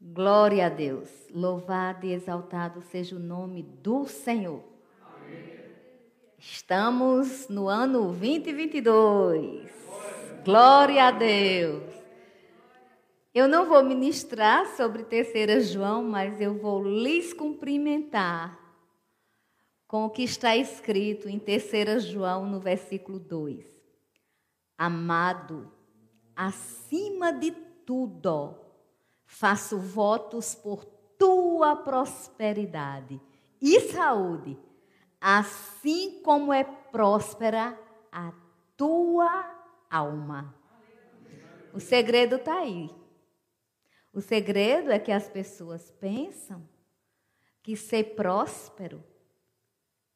Glória a Deus. Louvado e exaltado seja o nome do Senhor. Amém. Estamos no ano 2022. Glória a Deus. Eu não vou ministrar sobre terceira João, mas eu vou lhes cumprimentar com o que está escrito em terceira João no versículo 2. Amado, acima de tudo, faço votos por tua prosperidade e saúde, assim como é próspera a tua alma. O segredo está aí. O segredo é que as pessoas pensam que ser próspero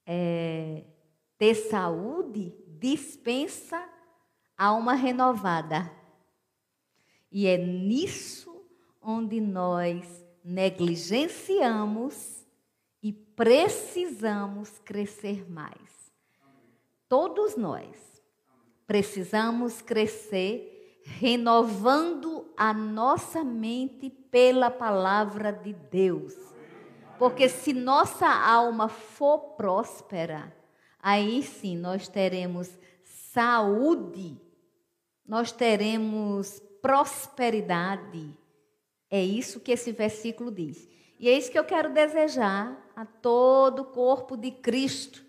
é ter saúde dispensa alma renovada. E é nisso onde nós negligenciamos e precisamos crescer mais. Todos nós precisamos crescer renovando a nossa mente pela palavra de Deus. Porque se nossa alma for próspera, aí sim nós teremos saúde, nós teremos prosperidade, é isso que esse versículo diz. E é isso que eu quero desejar a todo o corpo de Cristo.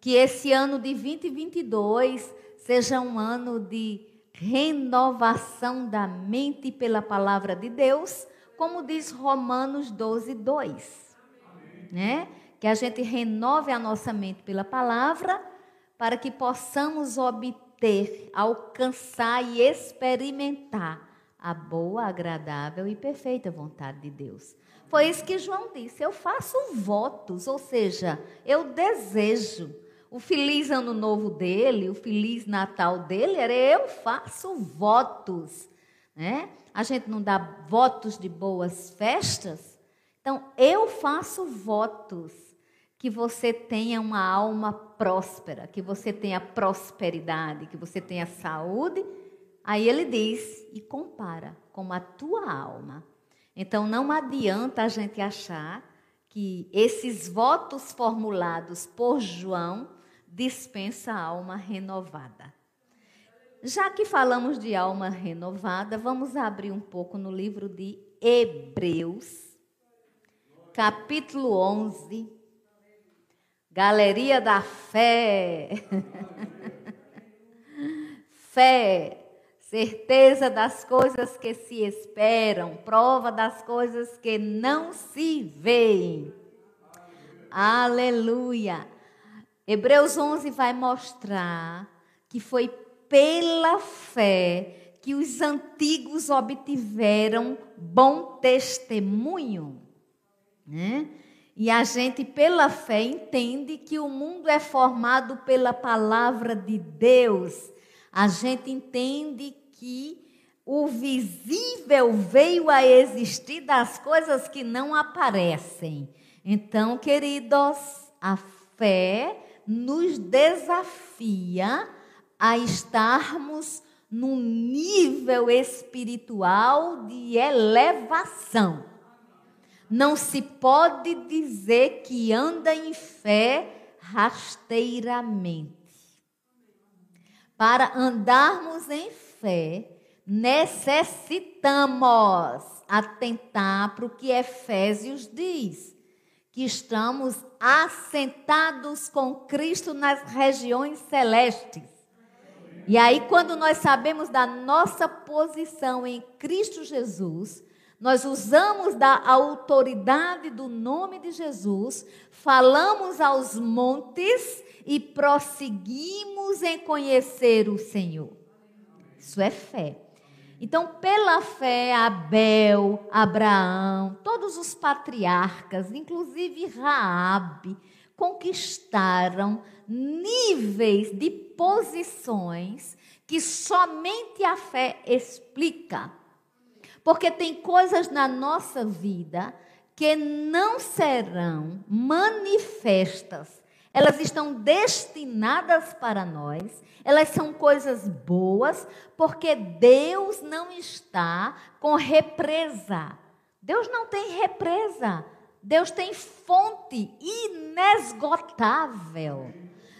Que esse ano de 2022 seja um ano de renovação da mente pela palavra de Deus, como diz Romanos 12, 2. Né? Que a gente renove a nossa mente pela palavra, para que possamos obter, alcançar e experimentar a boa, agradável e perfeita vontade de Deus. Foi isso que João disse. Eu faço votos, ou seja, eu desejo. O feliz ano novo dele, o feliz Natal dele, era eu faço votos. Né? A gente não dá votos de boas festas? Então, eu faço votos que você tenha uma alma próspera, que você tenha prosperidade, que você tenha saúde Aí ele diz e compara com a tua alma. Então não adianta a gente achar que esses votos formulados por João dispensa a alma renovada. Já que falamos de alma renovada, vamos abrir um pouco no livro de Hebreus, capítulo 11. Galeria da fé. fé certeza das coisas que se esperam, prova das coisas que não se veem. Aleluia. Hebreus 11 vai mostrar que foi pela fé que os antigos obtiveram bom testemunho. Né? E a gente, pela fé, entende que o mundo é formado pela palavra de Deus. A gente entende que o visível veio a existir das coisas que não aparecem. Então, queridos, a fé nos desafia a estarmos num nível espiritual de elevação. Não se pode dizer que anda em fé rasteiramente. Para andarmos em fé, necessitamos atentar para o que Efésios diz, que estamos assentados com Cristo nas regiões celestes. E aí, quando nós sabemos da nossa posição em Cristo Jesus, nós usamos da autoridade do nome de Jesus, falamos aos montes e prosseguimos em conhecer o Senhor. Isso é fé. Então, pela fé, Abel, Abraão, todos os patriarcas, inclusive Raabe, conquistaram níveis de posições que somente a fé explica. Porque tem coisas na nossa vida que não serão manifestas elas estão destinadas para nós, elas são coisas boas, porque Deus não está com represa. Deus não tem represa. Deus tem fonte inesgotável.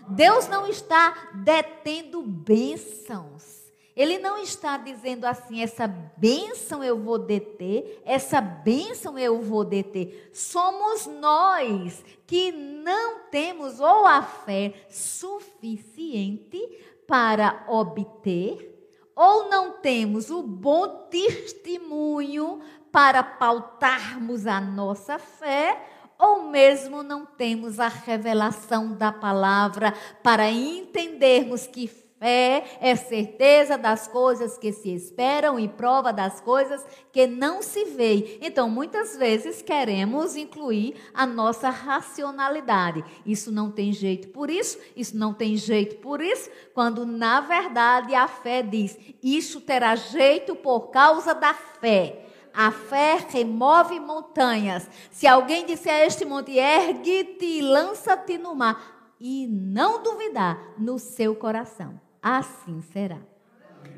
Deus não está detendo bênçãos. Ele não está dizendo assim, essa bênção eu vou deter, essa bênção eu vou deter. Somos nós que não temos ou a fé suficiente para obter, ou não temos o bom testemunho para pautarmos a nossa fé, ou mesmo não temos a revelação da palavra para entendermos que Fé é certeza das coisas que se esperam e prova das coisas que não se veem. Então, muitas vezes queremos incluir a nossa racionalidade. Isso não tem jeito por isso, isso não tem jeito por isso, quando na verdade a fé diz: isso terá jeito por causa da fé. A fé remove montanhas. Se alguém disser a este monte, ergue-te e lança-te no mar, e não duvidar no seu coração assim será.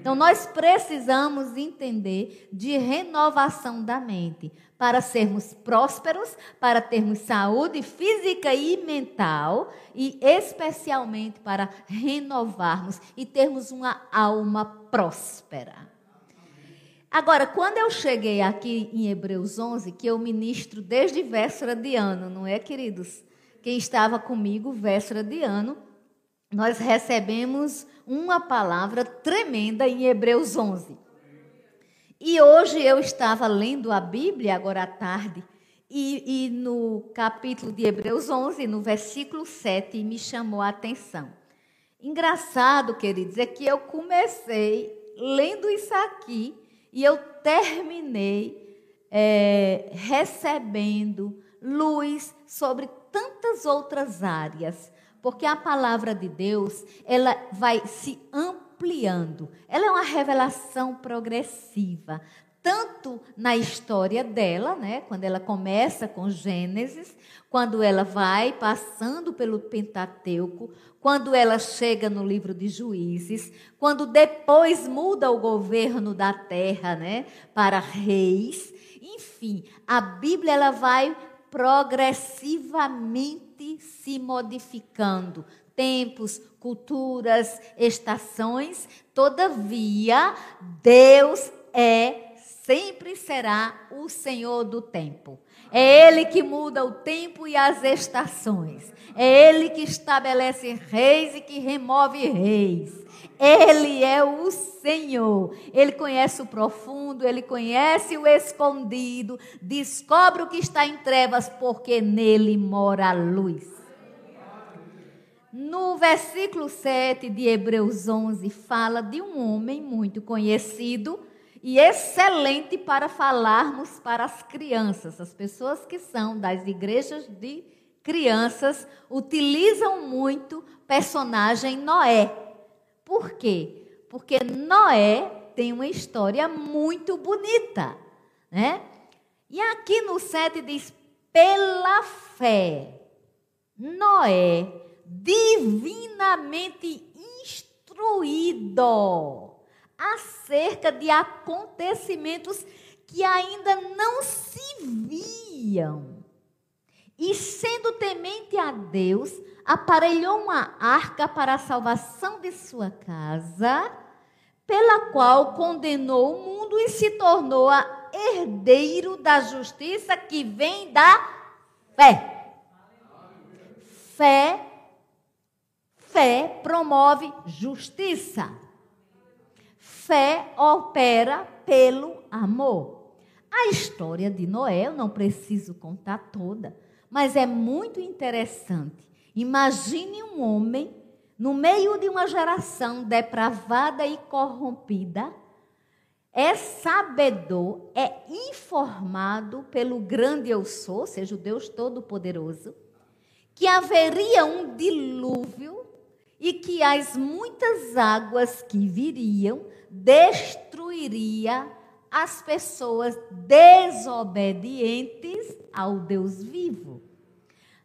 Então, nós precisamos entender de renovação da mente para sermos prósperos, para termos saúde física e mental e, especialmente, para renovarmos e termos uma alma próspera. Agora, quando eu cheguei aqui em Hebreus 11, que eu ministro desde véspera de ano, não é, queridos? Quem estava comigo véspera de ano, nós recebemos uma palavra tremenda em Hebreus 11. E hoje eu estava lendo a Bíblia, agora à tarde, e, e, no capítulo de Hebreus 11, no versículo 7, me chamou a atenção. Engraçado, queridos, é que eu comecei lendo isso aqui e eu terminei é, recebendo luz sobre tantas outras áreas porque a palavra de Deus, ela vai se ampliando. Ela é uma revelação progressiva, tanto na história dela, né, quando ela começa com Gênesis, quando ela vai passando pelo Pentateuco, quando ela chega no livro de Juízes, quando depois muda o governo da terra, né, para reis, enfim, a Bíblia ela vai progressivamente se modificando. Tempos, culturas, estações, todavia, Deus é, sempre será o Senhor do tempo. É Ele que muda o tempo e as estações. É Ele que estabelece reis e que remove reis. Ele é o Senhor. Ele conhece o profundo, ele conhece o escondido, descobre o que está em trevas, porque nele mora a luz. No versículo 7 de Hebreus 11, fala de um homem muito conhecido e excelente para falarmos para as crianças. As pessoas que são das igrejas de crianças utilizam muito personagem Noé. Por quê? Porque Noé tem uma história muito bonita, né? E aqui no 7 diz: pela fé, Noé divinamente instruído acerca de acontecimentos que ainda não se viam. E sendo temente a Deus, aparelhou uma arca para a salvação de sua casa, pela qual condenou o mundo e se tornou a herdeiro da justiça que vem da fé. Fé Fé promove justiça. Fé opera pelo amor. A história de Noé, eu não preciso contar toda, mas é muito interessante. Imagine um homem no meio de uma geração depravada e corrompida, é sabedor, é informado pelo grande eu sou, ou seja, o Deus Todo-Poderoso, que haveria um dilúvio e que as muitas águas que viriam destruiria as pessoas desobedientes ao Deus vivo.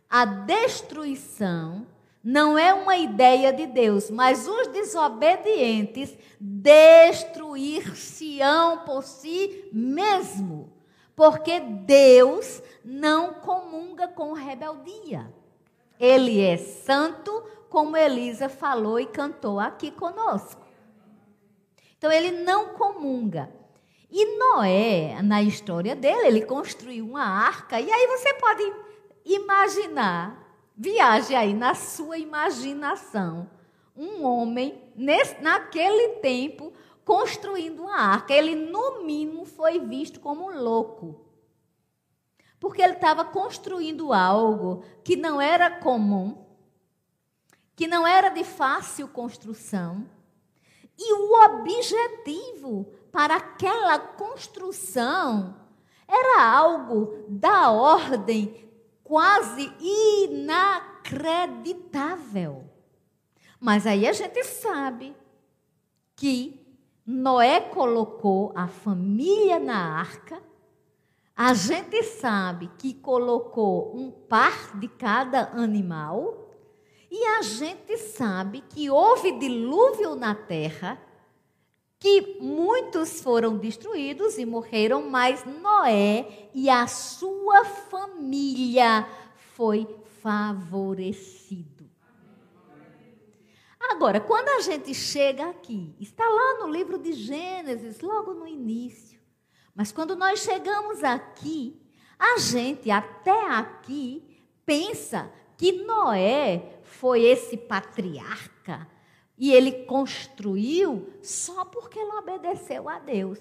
A destruição não é uma ideia de Deus, mas os desobedientes destruir-se-ão por si mesmo, Porque Deus não comunga com rebeldia. Ele é santo, como Elisa falou e cantou aqui conosco. Então ele não comunga. E Noé, na história dele, ele construiu uma arca, e aí você pode imaginar, viaje aí na sua imaginação, um homem nesse, naquele tempo construindo uma arca. Ele, no mínimo, foi visto como louco. Porque ele estava construindo algo que não era comum, que não era de fácil construção. E o objetivo para aquela construção era algo da ordem quase inacreditável. Mas aí a gente sabe que Noé colocou a família na arca. A gente sabe que colocou um par de cada animal. E a gente sabe que houve dilúvio na terra, que muitos foram destruídos e morreram, mas Noé e a sua família foi favorecido. Agora, quando a gente chega aqui, está lá no livro de Gênesis, logo no início. Mas quando nós chegamos aqui, a gente até aqui pensa que Noé foi esse patriarca e ele construiu só porque ele obedeceu a Deus.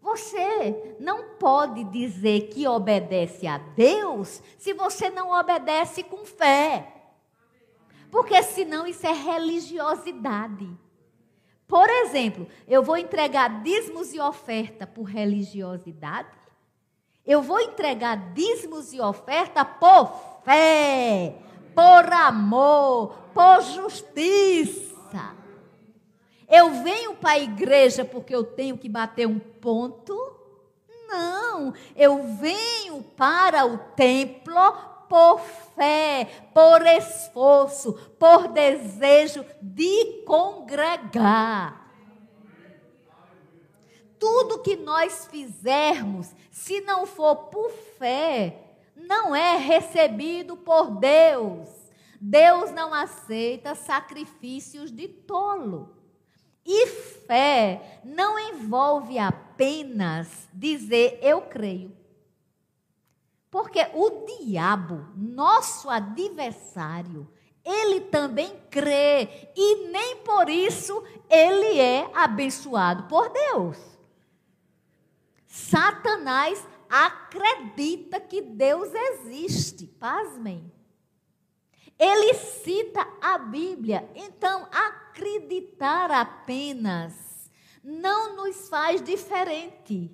Você não pode dizer que obedece a Deus se você não obedece com fé. Porque senão isso é religiosidade. Por exemplo, eu vou entregar dízimos e oferta por religiosidade? Eu vou entregar dízimos e oferta por fé, por amor, por justiça. Eu venho para a igreja porque eu tenho que bater um ponto? Não, eu venho para o templo por fé, por esforço, por desejo de congregar. Tudo que nós fizermos, se não for por fé, não é recebido por Deus. Deus não aceita sacrifícios de tolo. E fé não envolve apenas dizer eu creio. Porque o diabo, nosso adversário, ele também crê e nem por isso ele é abençoado por Deus. Satanás acredita que Deus existe, pasmem. Ele cita a Bíblia, então acreditar apenas não nos faz diferente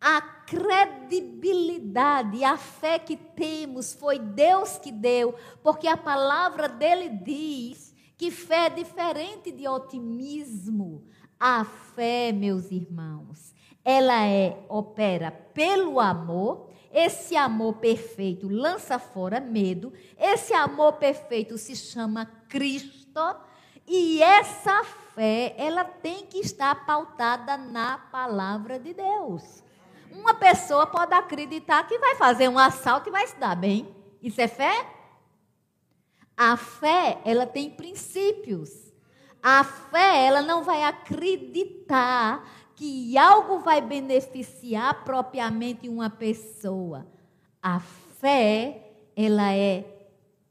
a credibilidade, a fé que temos foi Deus que deu, porque a palavra dele diz que fé é diferente de otimismo. A fé, meus irmãos, ela é opera pelo amor. Esse amor perfeito lança fora medo. Esse amor perfeito se chama Cristo. E essa fé, ela tem que estar pautada na palavra de Deus. Uma pessoa pode acreditar que vai fazer um assalto e vai se dar bem. Isso é fé? A fé, ela tem princípios. A fé, ela não vai acreditar que algo vai beneficiar propriamente uma pessoa. A fé, ela é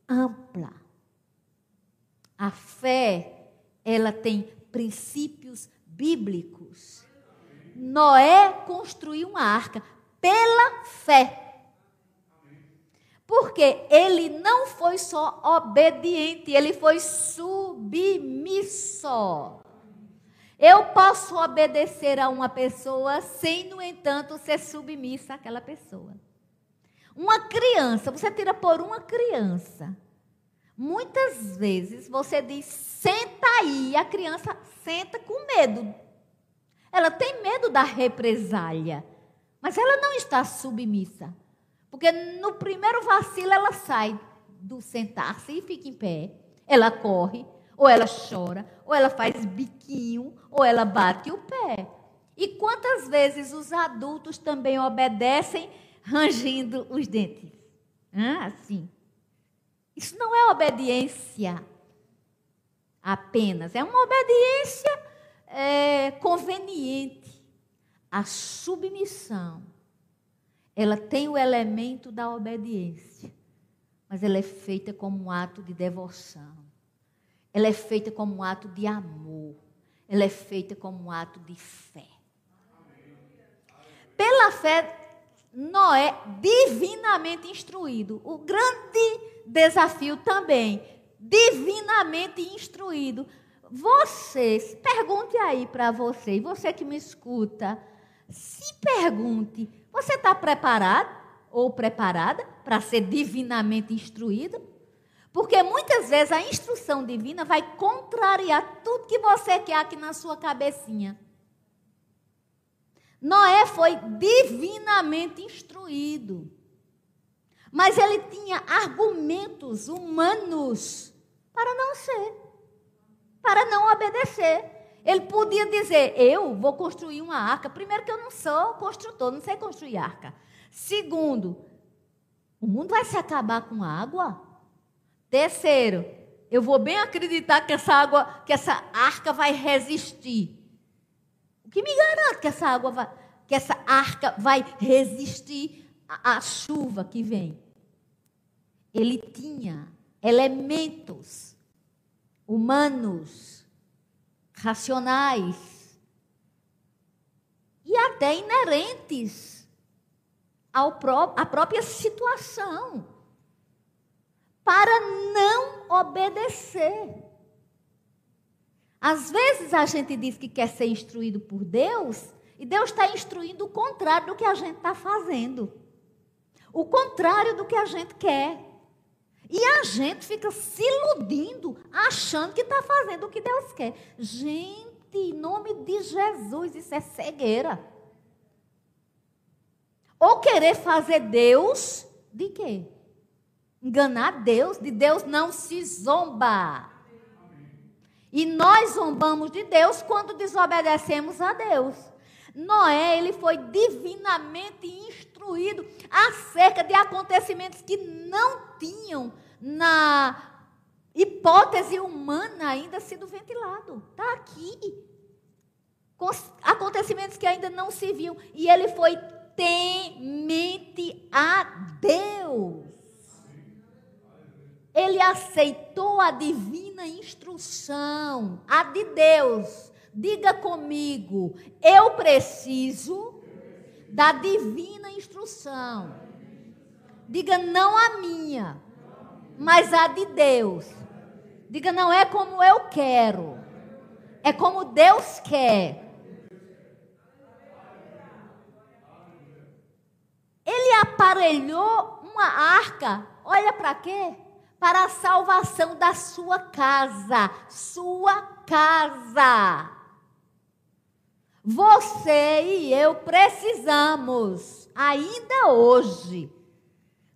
ampla. A fé, ela tem princípios bíblicos. Noé construiu uma arca pela fé. Porque ele não foi só obediente, ele foi submisso. Eu posso obedecer a uma pessoa sem, no entanto, ser submissa àquela pessoa. Uma criança, você tira por uma criança. Muitas vezes você diz, senta aí, a criança senta com medo ela tem medo da represália, mas ela não está submissa. Porque no primeiro vacilo ela sai do sentar-se e fica em pé. Ela corre, ou ela chora, ou ela faz biquinho, ou ela bate o pé. E quantas vezes os adultos também obedecem rangindo os dentes? Assim. Isso não é obediência apenas, é uma obediência é, conveniente. A submissão, ela tem o elemento da obediência, mas ela é feita como um ato de devoção. Ela é feita como um ato de amor. Ela é feita como um ato de fé. Pela fé, Noé, divinamente instruído. O grande desafio também, divinamente instruído. Vocês, pergunte aí para você, e você que me escuta, se pergunte: você está preparado ou preparada para ser divinamente instruído? Porque muitas vezes a instrução divina vai contrariar tudo que você quer aqui na sua cabecinha. Noé foi divinamente instruído. Mas ele tinha argumentos humanos para não ser, para não obedecer. Ele podia dizer: Eu vou construir uma arca. Primeiro, que eu não sou construtor, não sei construir arca. Segundo, o mundo vai se acabar com água? Terceiro, eu vou bem acreditar que essa água, que essa arca vai resistir. O que me garante que essa água vai, que essa arca vai resistir à, chuva que vem? Ele tinha elementos humanos, racionais e até inerentes ao pró à própria situação para não obedecer. Às vezes a gente diz que quer ser instruído por Deus, e Deus está instruindo o contrário do que a gente está fazendo. O contrário do que a gente quer. E a gente fica se iludindo, achando que está fazendo o que Deus quer. Gente, em nome de Jesus, isso é cegueira. Ou querer fazer Deus de quê? Enganar Deus, de Deus não se zomba. E nós zombamos de Deus quando desobedecemos a Deus. Noé, ele foi divinamente instruído acerca de acontecimentos que não tinham na hipótese humana ainda sido ventilado. Está aqui. Acontecimentos que ainda não se viam. E ele foi temente a Deus. Ele aceitou a divina instrução, a de Deus. Diga comigo, eu preciso da divina instrução. Diga não a minha, mas a de Deus. Diga não é como eu quero, é como Deus quer. Ele aparelhou uma arca, olha para quê? Para a salvação da sua casa. Sua casa. Você e eu precisamos, ainda hoje,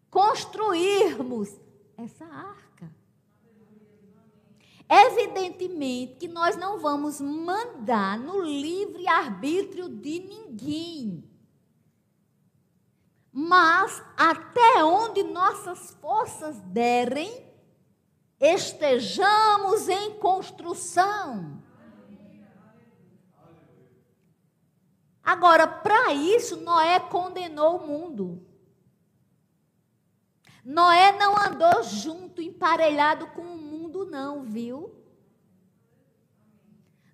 construirmos essa arca. Evidentemente que nós não vamos mandar no livre arbítrio de ninguém. Mas até onde nossas forças derem, estejamos em construção. Agora, para isso, Noé condenou o mundo. Noé não andou junto, emparelhado com o mundo, não, viu?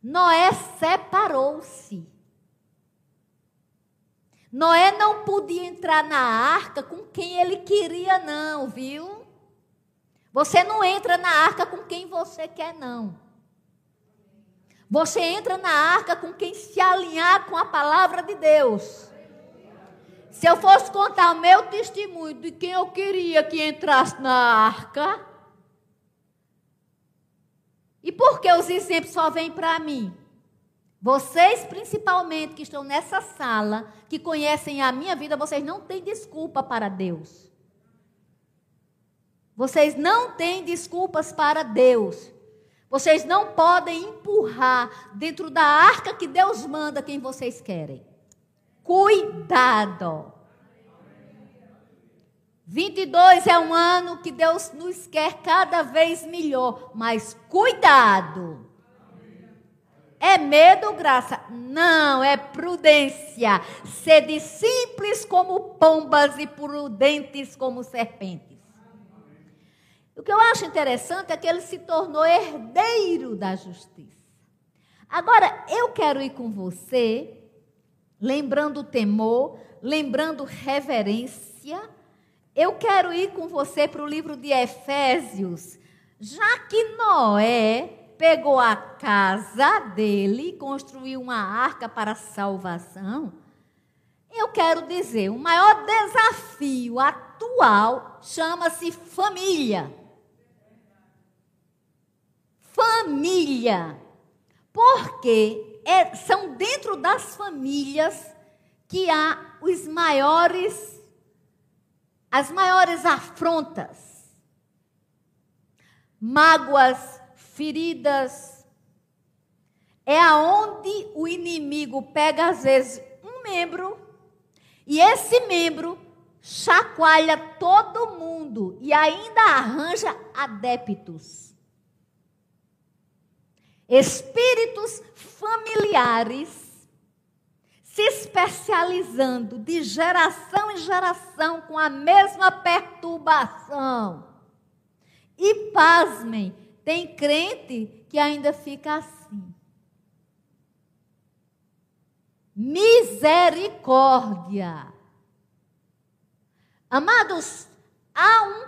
Noé separou-se. Noé não podia entrar na arca com quem ele queria, não, viu? Você não entra na arca com quem você quer, não. Você entra na arca com quem se alinhar com a palavra de Deus. Se eu fosse contar o meu testemunho de quem eu queria que entrasse na arca, e por que os exemplos só vêm para mim? Vocês, principalmente, que estão nessa sala, que conhecem a minha vida, vocês não têm desculpa para Deus. Vocês não têm desculpas para Deus. Vocês não podem empurrar dentro da arca que Deus manda quem vocês querem. Cuidado! 22 é um ano que Deus nos quer cada vez melhor, mas cuidado! É medo ou graça? Não, é prudência. Sede simples como pombas e prudentes como serpentes. O que eu acho interessante é que ele se tornou herdeiro da justiça. Agora, eu quero ir com você, lembrando o temor, lembrando reverência. Eu quero ir com você para o livro de Efésios, já que Noé pegou a casa dele, construiu uma arca para salvação. Eu quero dizer, o maior desafio atual chama-se família. Família. Porque é, são dentro das famílias que há os maiores, as maiores afrontas, mágoas, feridas. É aonde o inimigo pega, às vezes, um membro, e esse membro chacoalha todo mundo e ainda arranja adeptos. Espíritos familiares se especializando de geração em geração com a mesma perturbação. E pasmem, tem crente que ainda fica assim. Misericórdia. Amados, há um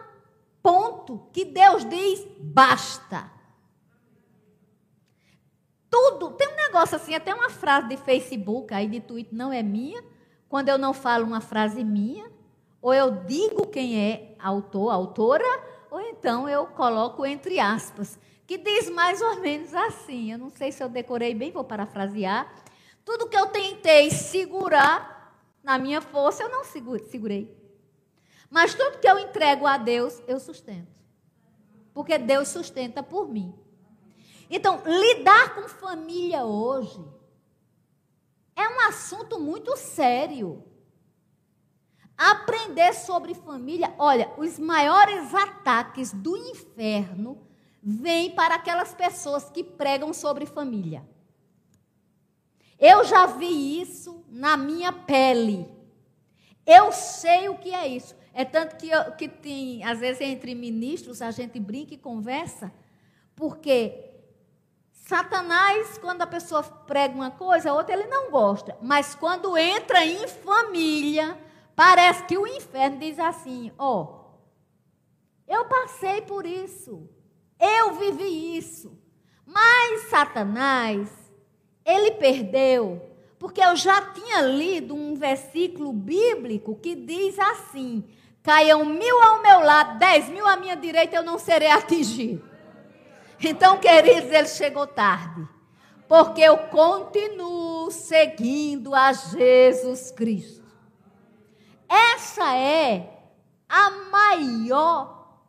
ponto que Deus diz: basta. Tudo, tem um negócio assim, até uma frase de Facebook, aí de Twitter, não é minha. Quando eu não falo uma frase minha, ou eu digo quem é autor, autora, então eu coloco entre aspas, que diz mais ou menos assim. Eu não sei se eu decorei bem, vou parafrasear. Tudo que eu tentei segurar na minha força, eu não segurei. Mas tudo que eu entrego a Deus, eu sustento. Porque Deus sustenta por mim. Então, lidar com família hoje é um assunto muito sério aprender sobre família. Olha, os maiores ataques do inferno vêm para aquelas pessoas que pregam sobre família. Eu já vi isso na minha pele. Eu sei o que é isso. É tanto que, eu, que tem, às vezes, entre ministros, a gente brinca e conversa, porque Satanás, quando a pessoa prega uma coisa, a outra ele não gosta. Mas quando entra em família, Parece que o inferno diz assim: ó, oh, eu passei por isso, eu vivi isso, mas Satanás, ele perdeu, porque eu já tinha lido um versículo bíblico que diz assim: caiam mil ao meu lado, dez mil à minha direita, eu não serei atingido. Então, queridos, ele chegou tarde, porque eu continuo seguindo a Jesus Cristo. Essa é a maior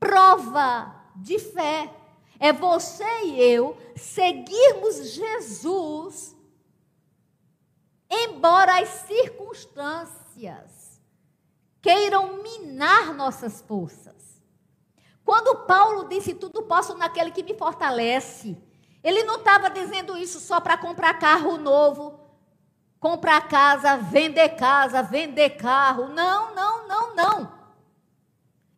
prova de fé. É você e eu seguirmos Jesus, embora as circunstâncias queiram minar nossas forças. Quando Paulo disse tudo posso naquele que me fortalece, ele não estava dizendo isso só para comprar carro novo, comprar casa, vender casa, vender carro. Não, não, não, não.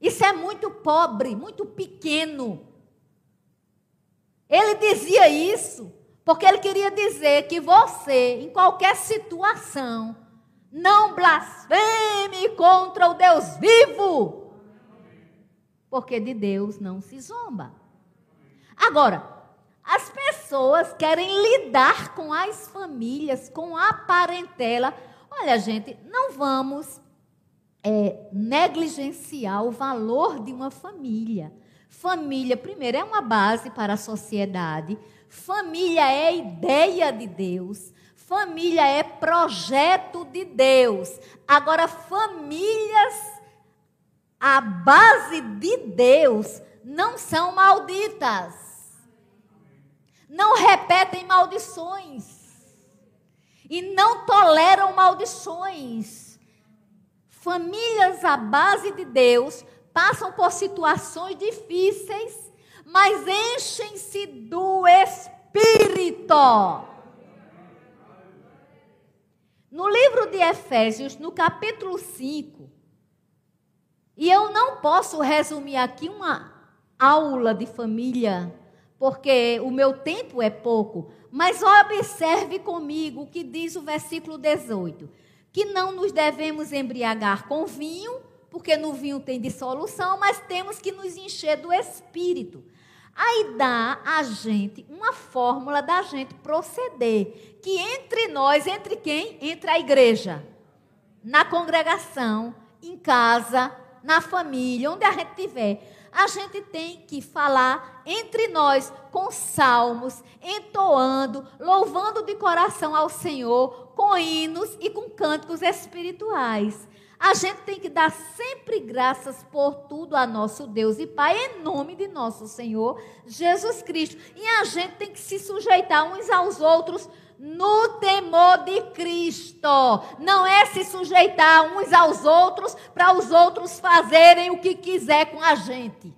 Isso é muito pobre, muito pequeno. Ele dizia isso porque ele queria dizer que você, em qualquer situação, não blasfeme contra o Deus vivo. Porque de Deus não se zomba. Agora, as pessoas querem lidar com as famílias, com a parentela. Olha, gente, não vamos é, negligenciar o valor de uma família. Família, primeiro, é uma base para a sociedade. Família é ideia de Deus. Família é projeto de Deus. Agora, famílias, a base de Deus, não são malditas. Não repetem maldições e não toleram maldições. Famílias à base de Deus passam por situações difíceis, mas enchem-se do Espírito. No livro de Efésios, no capítulo 5, e eu não posso resumir aqui uma aula de família, porque o meu tempo é pouco, mas observe comigo o que diz o versículo 18: que não nos devemos embriagar com vinho, porque no vinho tem dissolução, mas temos que nos encher do espírito. Aí dá a gente uma fórmula da gente proceder, que entre nós, entre quem? Entre a igreja, na congregação, em casa, na família, onde a gente estiver, a gente tem que falar entre nós com salmos, entoando, louvando de coração ao Senhor, com hinos e com cânticos espirituais. A gente tem que dar sempre graças por tudo a nosso Deus e Pai, em nome de nosso Senhor Jesus Cristo. E a gente tem que se sujeitar uns aos outros no temor de Cristo. Não é se sujeitar uns aos outros para os outros fazerem o que quiser com a gente.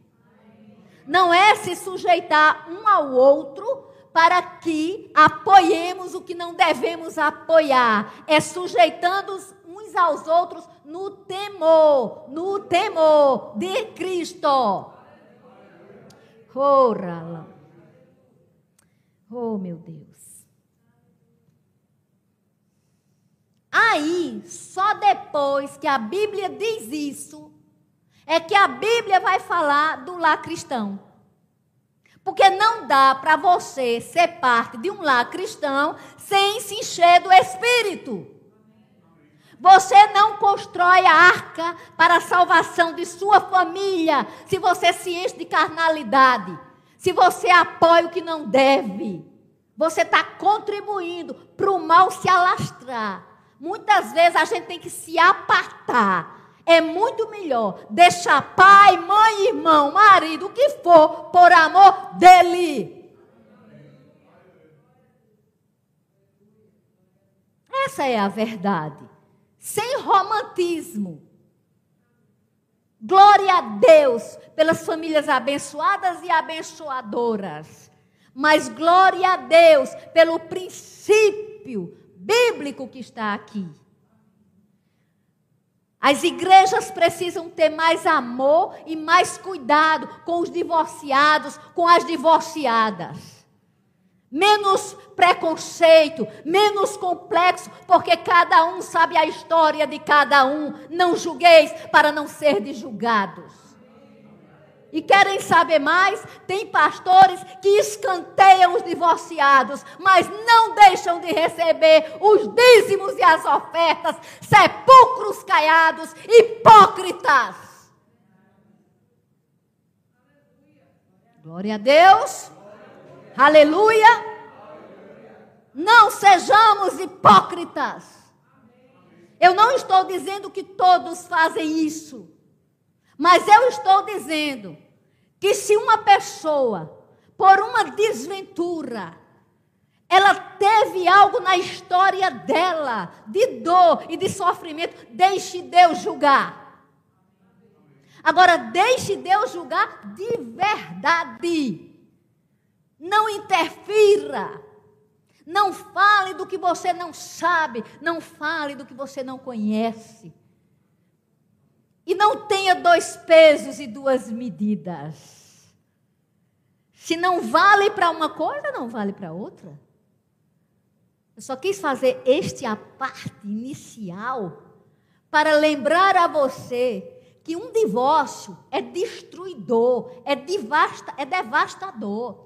Não é se sujeitar um ao outro para que apoiemos o que não devemos apoiar. É sujeitando uns aos outros no temor, no temor de Cristo. Oh, oh meu Deus. Aí, só depois que a Bíblia diz isso, é que a Bíblia vai falar do lar cristão. Porque não dá para você ser parte de um lar cristão sem se encher do Espírito. Você não constrói a arca para a salvação de sua família se você se enche de carnalidade, se você apoia o que não deve. Você está contribuindo para o mal se alastrar. Muitas vezes a gente tem que se apartar. É muito melhor deixar pai, mãe, irmão, marido, o que for, por amor dele. Essa é a verdade. Sem romantismo. Glória a Deus pelas famílias abençoadas e abençoadoras. Mas glória a Deus pelo princípio bíblico que está aqui. As igrejas precisam ter mais amor e mais cuidado com os divorciados, com as divorciadas. Menos preconceito, menos complexo, porque cada um sabe a história de cada um. Não julgueis para não ser julgados e querem saber mais, tem pastores que escanteiam os divorciados, mas não deixam de receber os dízimos e as ofertas, sepulcros caiados, hipócritas. Glória a Deus. Aleluia. Não sejamos hipócritas. Eu não estou dizendo que todos fazem isso. Mas eu estou dizendo que se uma pessoa, por uma desventura, ela teve algo na história dela de dor e de sofrimento, deixe Deus julgar. Agora, deixe Deus julgar de verdade. Não interfira. Não fale do que você não sabe. Não fale do que você não conhece. E não tenha dois pesos e duas medidas. Se não vale para uma coisa, não vale para outra. Eu só quis fazer este a parte inicial para lembrar a você que um divórcio é destruidor, é, devasta, é devastador.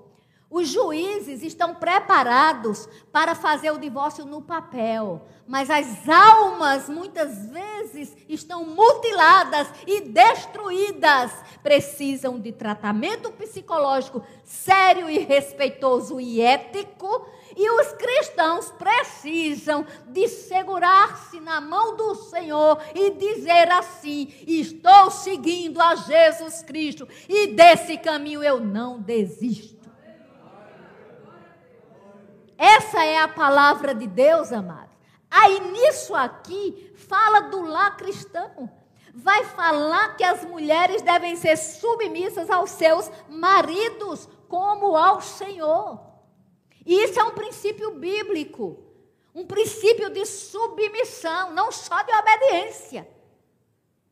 Os juízes estão preparados para fazer o divórcio no papel, mas as almas muitas vezes estão mutiladas e destruídas. Precisam de tratamento psicológico sério e respeitoso e ético. E os cristãos precisam de segurar-se na mão do Senhor e dizer assim: estou seguindo a Jesus Cristo e desse caminho eu não desisto. Essa é a palavra de Deus, amados. Aí nisso aqui fala do lar cristão. Vai falar que as mulheres devem ser submissas aos seus maridos, como ao Senhor. E isso é um princípio bíblico. Um princípio de submissão, não só de obediência.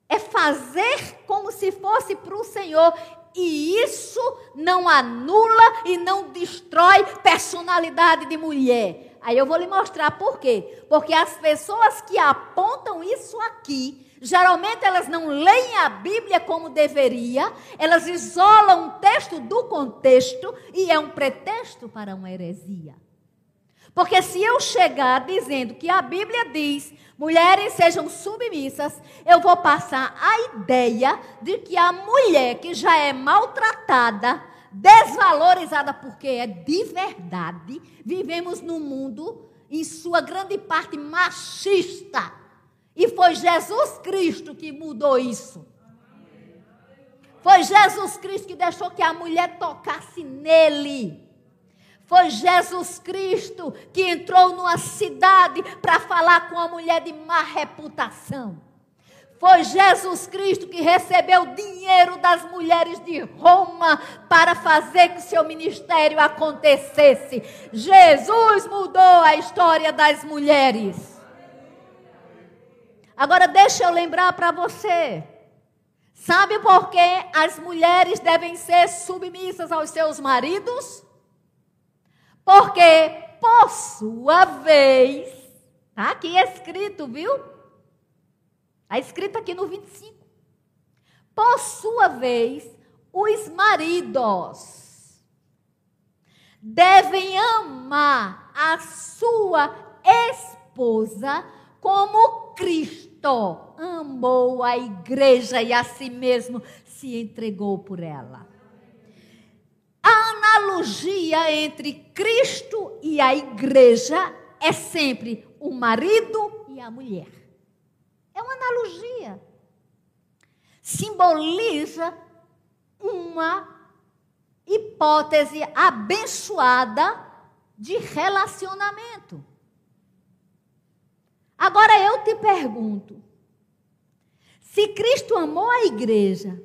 É fazer como se fosse para o Senhor. E isso não anula e não destrói personalidade de mulher. Aí eu vou lhe mostrar por quê. Porque as pessoas que apontam isso aqui, geralmente elas não leem a Bíblia como deveria, elas isolam um texto do contexto e é um pretexto para uma heresia. Porque se eu chegar dizendo que a Bíblia diz mulheres sejam submissas, eu vou passar a ideia de que a mulher que já é maltratada, desvalorizada porque é de verdade, vivemos num mundo, em sua grande parte, machista. E foi Jesus Cristo que mudou isso. Foi Jesus Cristo que deixou que a mulher tocasse nele. Foi Jesus Cristo que entrou numa cidade para falar com a mulher de má reputação. Foi Jesus Cristo que recebeu dinheiro das mulheres de Roma para fazer que seu ministério acontecesse. Jesus mudou a história das mulheres. Agora deixa eu lembrar para você. Sabe por que as mulheres devem ser submissas aos seus maridos? Porque, por sua vez, está aqui escrito, viu? Está escrito aqui no 25. Por sua vez, os maridos devem amar a sua esposa como Cristo amou a igreja e a si mesmo se entregou por ela. Analogia entre Cristo e a igreja é sempre o marido e a mulher. É uma analogia. Simboliza uma hipótese abençoada de relacionamento. Agora eu te pergunto: se Cristo amou a igreja,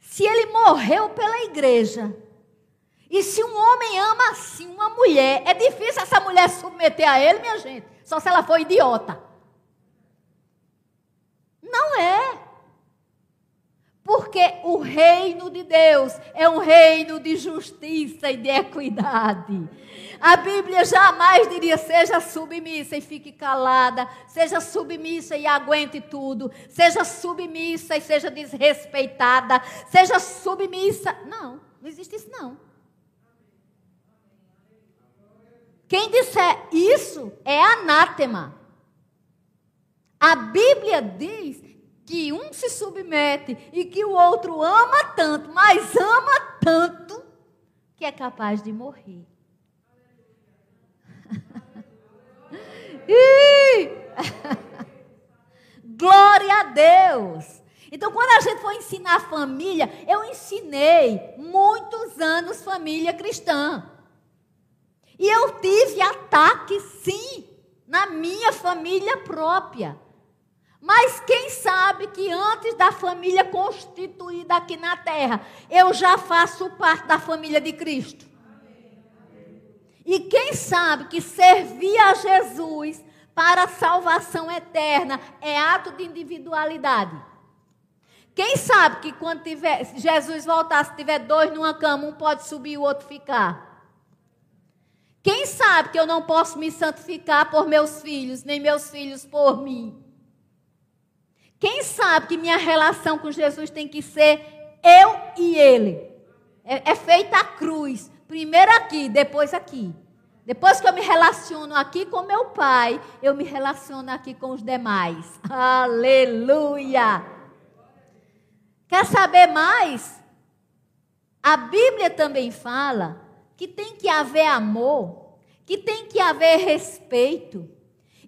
se ele morreu pela igreja, e se um homem ama assim uma mulher, é difícil essa mulher submeter a ele, minha gente. Só se ela for idiota. Não é. Porque o reino de Deus é um reino de justiça e de equidade. A Bíblia jamais diria: seja submissa e fique calada, seja submissa e aguente tudo, seja submissa e seja desrespeitada, seja submissa. Não, não existe isso não. Quem disser isso é anátema. A Bíblia diz que um se submete e que o outro ama tanto, mas ama tanto que é capaz de morrer. Glória a Deus! Então, quando a gente for ensinar família, eu ensinei muitos anos família cristã. E eu tive ataque, sim, na minha família própria. Mas quem sabe que antes da família constituída aqui na terra, eu já faço parte da família de Cristo. E quem sabe que servir a Jesus para a salvação eterna é ato de individualidade. Quem sabe que quando tiver, Jesus voltar, se tiver dois numa cama, um pode subir e o outro ficar. Quem sabe que eu não posso me santificar por meus filhos, nem meus filhos por mim? Quem sabe que minha relação com Jesus tem que ser eu e Ele? É, é feita a cruz. Primeiro aqui, depois aqui. Depois que eu me relaciono aqui com meu pai, eu me relaciono aqui com os demais. Aleluia! Quer saber mais? A Bíblia também fala que tem que haver amor, que tem que haver respeito,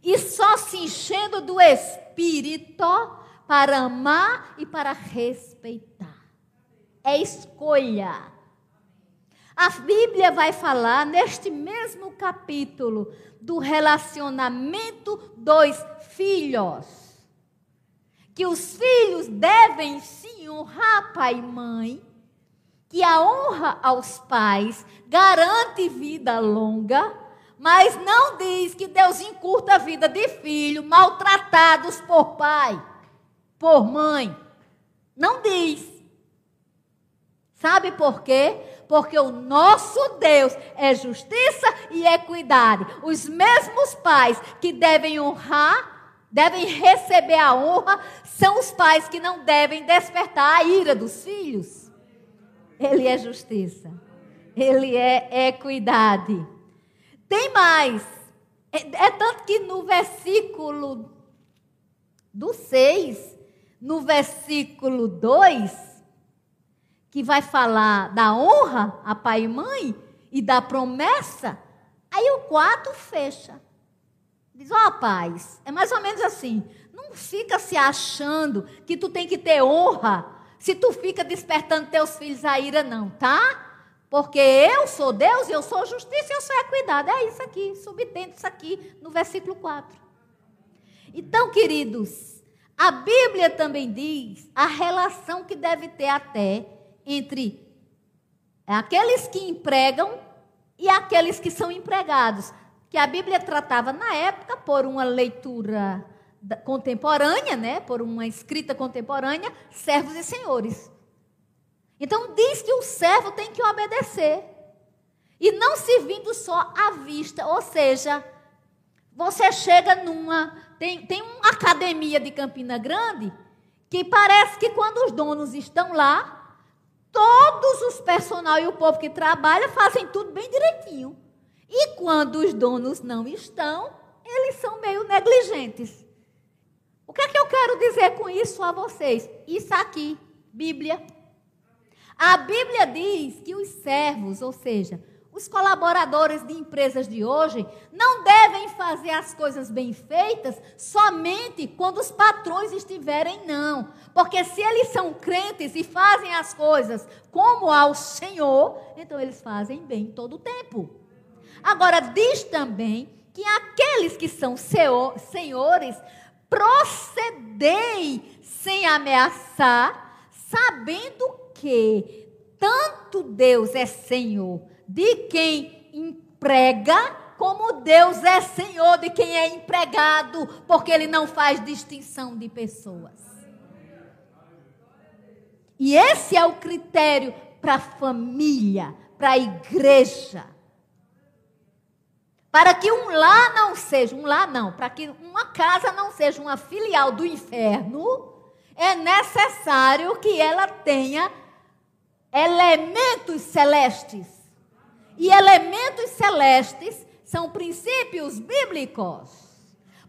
e só se enchendo do Espírito para amar e para respeitar. É escolha. A Bíblia vai falar neste mesmo capítulo do relacionamento dos filhos. Que os filhos devem sim honrar pai e mãe, que a honra aos pais garante vida longa, mas não diz que Deus encurta a vida de filhos maltratados por pai, por mãe. Não diz. Sabe por quê? Porque o nosso Deus é justiça e equidade. Os mesmos pais que devem honrar, devem receber a honra, são os pais que não devem despertar a ira dos filhos. Ele é justiça. Ele é equidade. Tem mais. É, é tanto que no versículo do 6, no versículo 2, que vai falar da honra a pai e mãe e da promessa, aí o quarto fecha. Diz, ó oh, paz, é mais ou menos assim. Não fica se achando que tu tem que ter honra se tu fica despertando teus filhos a ira, não, tá? Porque eu sou Deus, eu sou justiça e eu sou equidade. É isso aqui, subtende isso aqui no versículo 4. Então, queridos, a Bíblia também diz a relação que deve ter até entre aqueles que empregam e aqueles que são empregados, que a Bíblia tratava na época por uma leitura contemporânea, né, por uma escrita contemporânea, servos e senhores. Então diz que o servo tem que obedecer. E não se vindo só à vista, ou seja, você chega numa tem, tem uma academia de Campina Grande que parece que quando os donos estão lá, Todos os personal e o povo que trabalha fazem tudo bem direitinho. E quando os donos não estão, eles são meio negligentes. O que é que eu quero dizer com isso a vocês? Isso aqui, Bíblia. A Bíblia diz que os servos, ou seja, os colaboradores de empresas de hoje não devem fazer as coisas bem feitas somente quando os patrões estiverem, não. Porque se eles são crentes e fazem as coisas como ao Senhor, então eles fazem bem todo o tempo. Agora, diz também que aqueles que são senhores, procedei sem ameaçar, sabendo que tanto Deus é Senhor de quem emprega, como Deus é Senhor de quem é empregado, porque Ele não faz distinção de pessoas. E esse é o critério para a família, para a igreja. Para que um lar não seja, um lar não, para que uma casa não seja uma filial do inferno, é necessário que ela tenha elementos celestes. E elementos celestes são princípios bíblicos.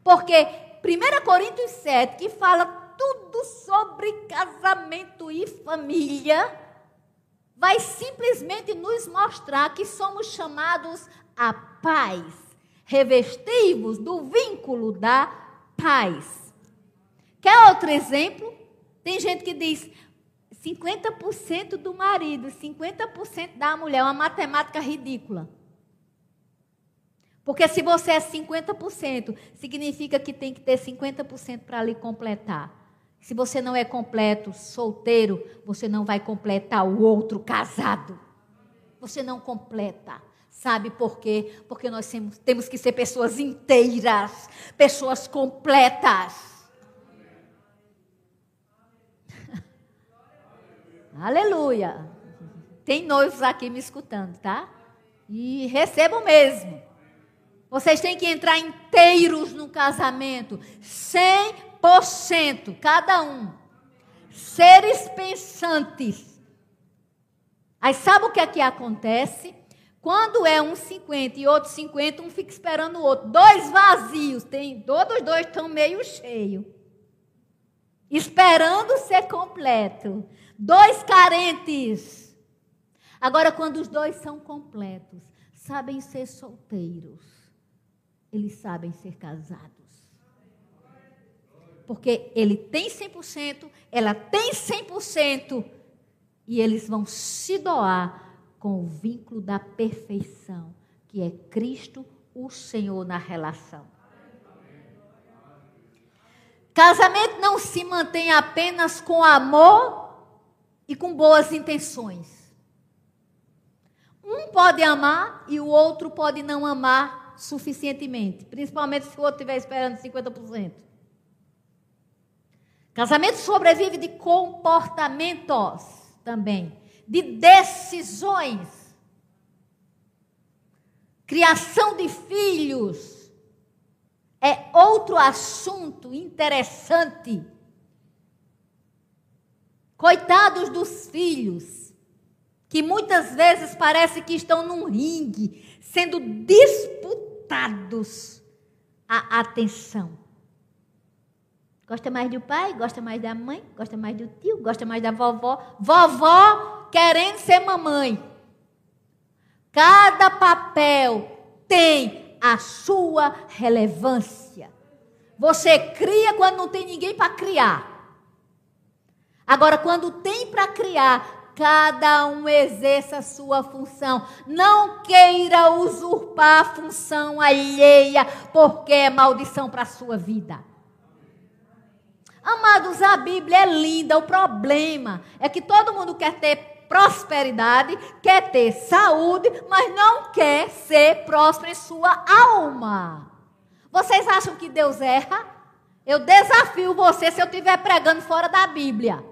Porque 1 Coríntios 7, que fala tudo sobre casamento e família, vai simplesmente nos mostrar que somos chamados a paz, revestivos do vínculo da paz. Quer outro exemplo? Tem gente que diz: 50% do marido, 50% da mulher. É uma matemática ridícula. Porque se você é 50%, significa que tem que ter 50% para lhe completar. Se você não é completo, solteiro, você não vai completar o outro casado. Você não completa. Sabe por quê? Porque nós temos, que ser pessoas inteiras, pessoas completas. Aleluia. Tem noivos aqui me escutando, tá? E recebam mesmo. Vocês têm que entrar inteiros no casamento, 100% cada um. Seres pensantes. Aí sabe o que é que acontece? Quando é um 50 e outro 50, um fica esperando o outro. Dois vazios, tem, todos os dois estão meio cheios. Esperando ser completo. Dois carentes. Agora, quando os dois são completos, sabem ser solteiros, eles sabem ser casados. Porque ele tem 100%, ela tem 100%, e eles vão se doar com o vínculo da perfeição, que é Cristo, o Senhor, na relação. Casamento não se mantém apenas com amor e com boas intenções. Um pode amar e o outro pode não amar suficientemente, principalmente se o outro estiver esperando 50%. Casamento sobrevive de comportamentos também, de decisões, criação de filhos. É outro assunto interessante. Coitados dos filhos que muitas vezes parece que estão num ringue, sendo disputados a atenção. Gosta mais do pai, gosta mais da mãe, gosta mais do tio, gosta mais da vovó. Vovó querendo ser mamãe. Cada papel tem a sua relevância. Você cria quando não tem ninguém para criar. Agora, quando tem para criar, Cada um exerça a sua função. Não queira usurpar a função alheia, porque é maldição para a sua vida. Amados, a Bíblia é linda. O problema é que todo mundo quer ter prosperidade, quer ter saúde, mas não quer ser próspero em sua alma. Vocês acham que Deus erra? Eu desafio você se eu estiver pregando fora da Bíblia.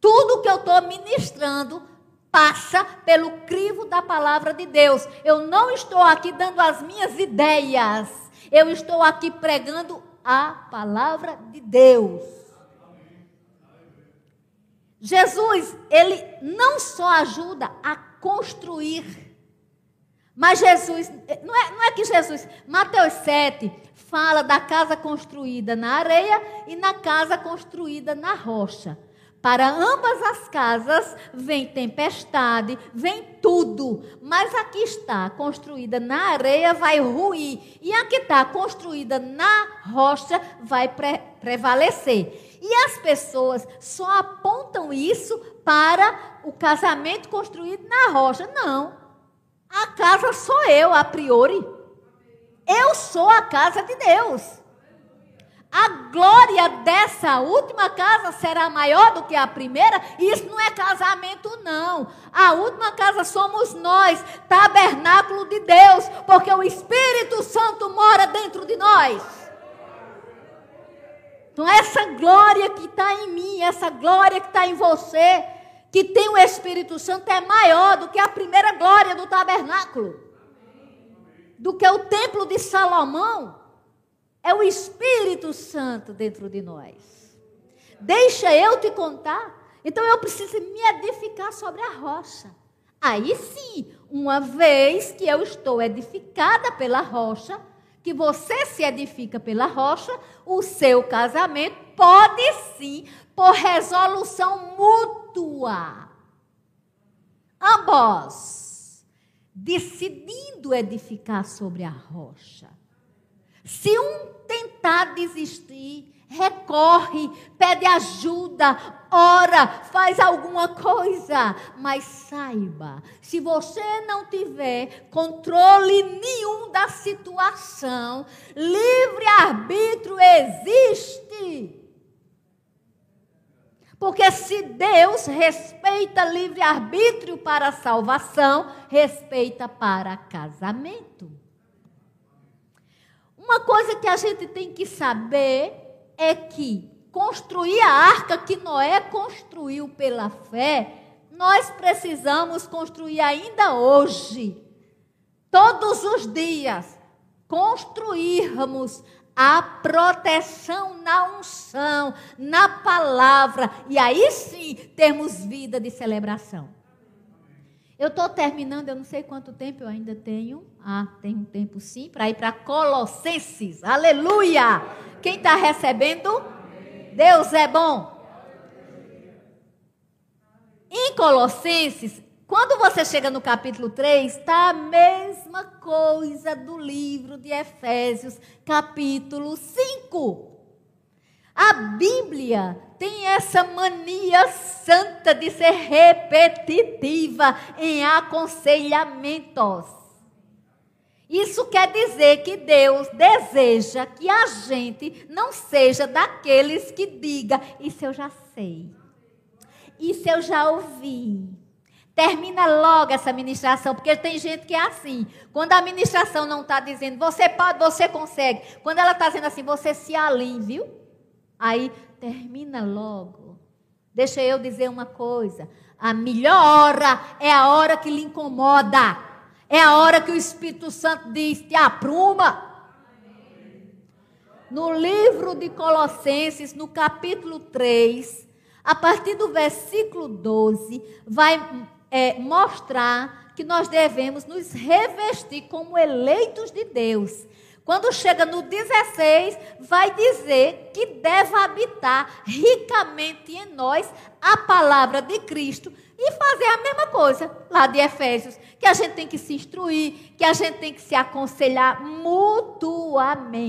Tudo que eu estou ministrando passa pelo crivo da palavra de Deus. Eu não estou aqui dando as minhas ideias. Eu estou aqui pregando a palavra de Deus. Jesus, ele não só ajuda a construir, mas Jesus, não é, não é que Jesus, Mateus 7 fala da casa construída na areia e na casa construída na rocha. Para ambas as casas vem tempestade, vem tudo. Mas aqui está construída na areia, vai ruir. E aqui está construída na rocha, vai pre prevalecer. E as pessoas só apontam isso para o casamento construído na rocha. Não. A casa sou eu, a priori. Eu sou a casa de Deus. A glória dessa última casa será maior do que a primeira. Isso não é casamento, não. A última casa somos nós, tabernáculo de Deus, porque o Espírito Santo mora dentro de nós. Então, essa glória que está em mim, essa glória que está em você, que tem o Espírito Santo, é maior do que a primeira glória do tabernáculo, do que o templo de Salomão. É o Espírito Santo dentro de nós. Deixa eu te contar. Então eu preciso me edificar sobre a rocha. Aí sim, uma vez que eu estou edificada pela rocha, que você se edifica pela rocha, o seu casamento pode sim, por resolução mútua. Ambos decidindo edificar sobre a rocha. Se um tentar desistir, recorre, pede ajuda, ora, faz alguma coisa, mas saiba, se você não tiver controle nenhum da situação, livre arbítrio existe. Porque se Deus respeita livre arbítrio para salvação, respeita para casamento. Uma coisa que a gente tem que saber é que construir a arca que Noé construiu pela fé, nós precisamos construir ainda hoje, todos os dias, construirmos a proteção na unção, na palavra, e aí sim temos vida de celebração. Eu estou terminando, eu não sei quanto tempo eu ainda tenho. Ah, tem um tempo sim, para ir para Colossenses. Aleluia! Quem está recebendo? Deus é bom. Em Colossenses, quando você chega no capítulo 3, está a mesma coisa do livro de Efésios, capítulo 5. A Bíblia tem essa mania santa de ser repetitiva em aconselhamentos. Isso quer dizer que Deus deseja que a gente não seja daqueles que diga: Isso eu já sei. Isso eu já ouvi. Termina logo essa ministração, porque tem gente que é assim. Quando a ministração não está dizendo, você pode, você consegue. Quando ela está dizendo assim, você se alinhe, viu? Aí, termina logo. Deixa eu dizer uma coisa. A melhor hora é a hora que lhe incomoda. É a hora que o Espírito Santo diz: te apruma. No livro de Colossenses, no capítulo 3, a partir do versículo 12, vai é, mostrar que nós devemos nos revestir como eleitos de Deus. Quando chega no 16, vai dizer que deve habitar ricamente em nós a palavra de Cristo e fazer a mesma coisa lá de Efésios, que a gente tem que se instruir, que a gente tem que se aconselhar mutuamente,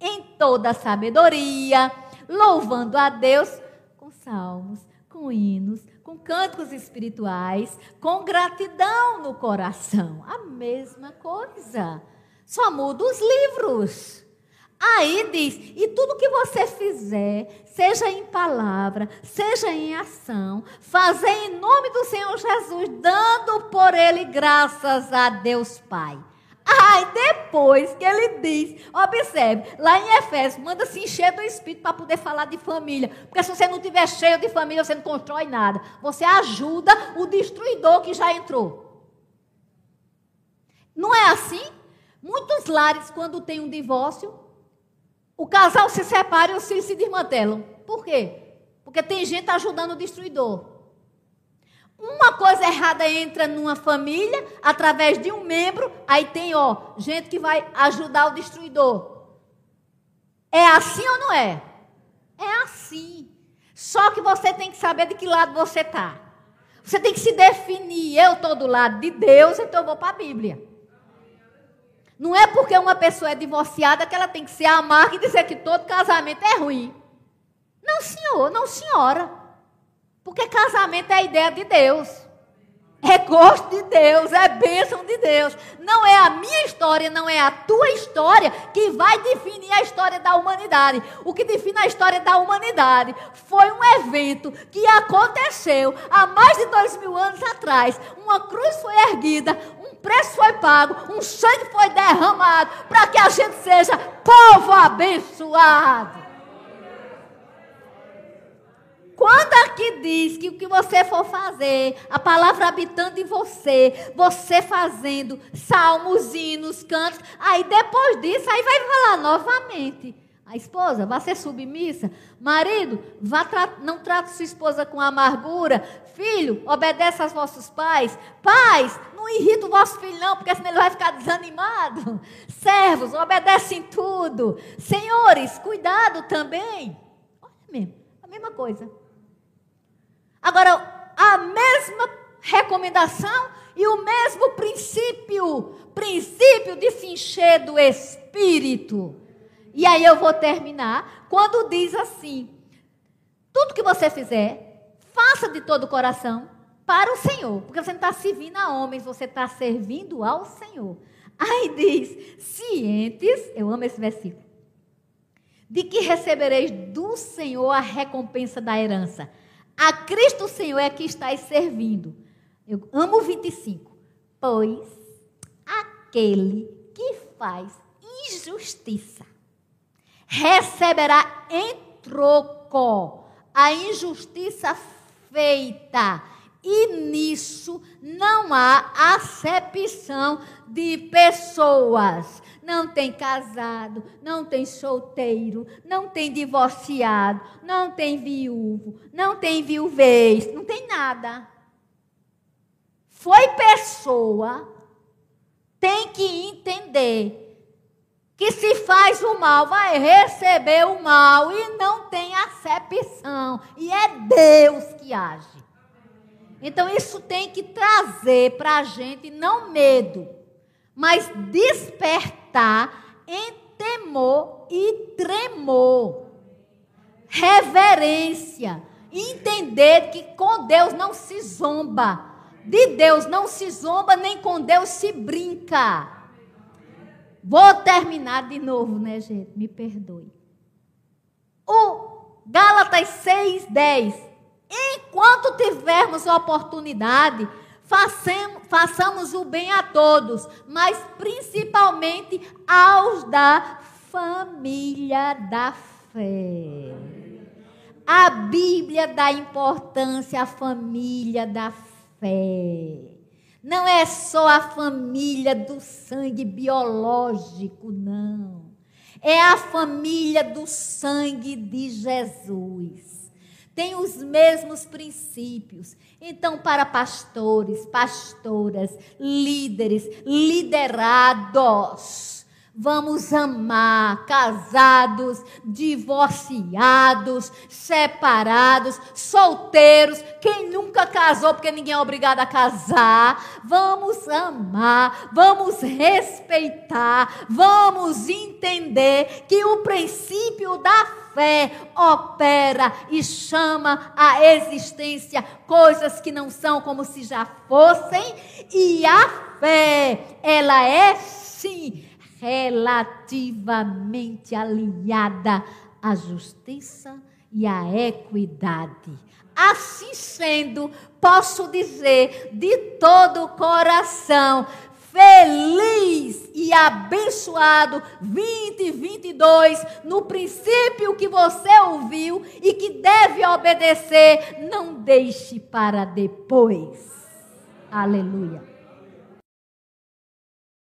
em toda a sabedoria, louvando a Deus com salmos, com hinos, com cânticos espirituais, com gratidão no coração. A mesma coisa. Só muda os livros. Aí diz: e tudo que você fizer, seja em palavra, seja em ação, fazer em nome do Senhor Jesus, dando por ele graças a Deus Pai. Aí depois que ele diz, observe, lá em Efésios, manda se encher do Espírito para poder falar de família. Porque se você não tiver cheio de família, você não constrói nada. Você ajuda o destruidor que já entrou. Não é assim? Muitos lares, quando tem um divórcio, o casal se separa e os filhos se desmantelam. Por quê? Porque tem gente ajudando o destruidor. Uma coisa errada entra numa família através de um membro, aí tem, ó, gente que vai ajudar o destruidor. É assim ou não é? É assim. Só que você tem que saber de que lado você está. Você tem que se definir. Eu estou do lado de Deus, então eu vou para a Bíblia. Não é porque uma pessoa é divorciada que ela tem que ser amarga e dizer que todo casamento é ruim. Não, senhor, não, senhora. Porque casamento é a ideia de Deus. É gosto de Deus, é bênção de Deus. Não é a minha história, não é a tua história que vai definir a história da humanidade. O que define a história da humanidade foi um evento que aconteceu há mais de dois mil anos atrás. Uma cruz foi erguida, preço foi pago, um sangue foi derramado para que a gente seja povo abençoado. Quando aqui diz que o que você for fazer, a palavra habitando em você, você fazendo salmos, hinos, cantos, aí depois disso, aí vai falar novamente. A esposa, vá ser submissa. Marido, vá tra não trate sua esposa com amargura. Filho, obedece aos vossos pais. Pais, não irrita o vosso filho, não, porque senão ele vai ficar desanimado. Servos, obedecem tudo. Senhores, cuidado também. Olha mesmo, a mesma coisa. Agora, a mesma recomendação e o mesmo princípio princípio de se encher do Espírito. E aí eu vou terminar quando diz assim: tudo que você fizer, faça de todo o coração para o Senhor, porque você não está servindo a homens, você está servindo ao Senhor. Aí diz: cientes, eu amo esse versículo, de que recebereis do Senhor a recompensa da herança. A Cristo Senhor é que estáis servindo. Eu amo o 25. Pois aquele que faz injustiça receberá em troco a injustiça feita. E nisso não há acepção de pessoas. Não tem casado, não tem solteiro, não tem divorciado, não tem viúvo, não tem viuvez, não tem nada. Foi pessoa, tem que entender que se faz o mal vai receber o mal e não tem acepção. E é Deus que age. Então isso tem que trazer para a gente não medo, mas despertar em temor e tremor. reverência, entender que com Deus não se zomba, de Deus não se zomba, nem com Deus se brinca. Vou terminar de novo, né, gente? Me perdoe. O Gálatas 6, 10. Enquanto tivermos a oportunidade, façamos, façamos o bem a todos, mas principalmente aos da família da fé. A Bíblia dá importância à família da fé. Não é só a família do sangue biológico, não. É a família do sangue de Jesus. Tem os mesmos princípios. Então, para pastores, pastoras, líderes, liderados, Vamos amar casados, divorciados, separados, solteiros, quem nunca casou, porque ninguém é obrigado a casar. Vamos amar, vamos respeitar, vamos entender que o princípio da fé opera e chama à existência coisas que não são como se já fossem, e a fé, ela é sim relativamente alinhada à justiça e à equidade. Assim sendo, posso dizer de todo o coração, feliz e abençoado 2022, no princípio que você ouviu e que deve obedecer, não deixe para depois. Aleluia.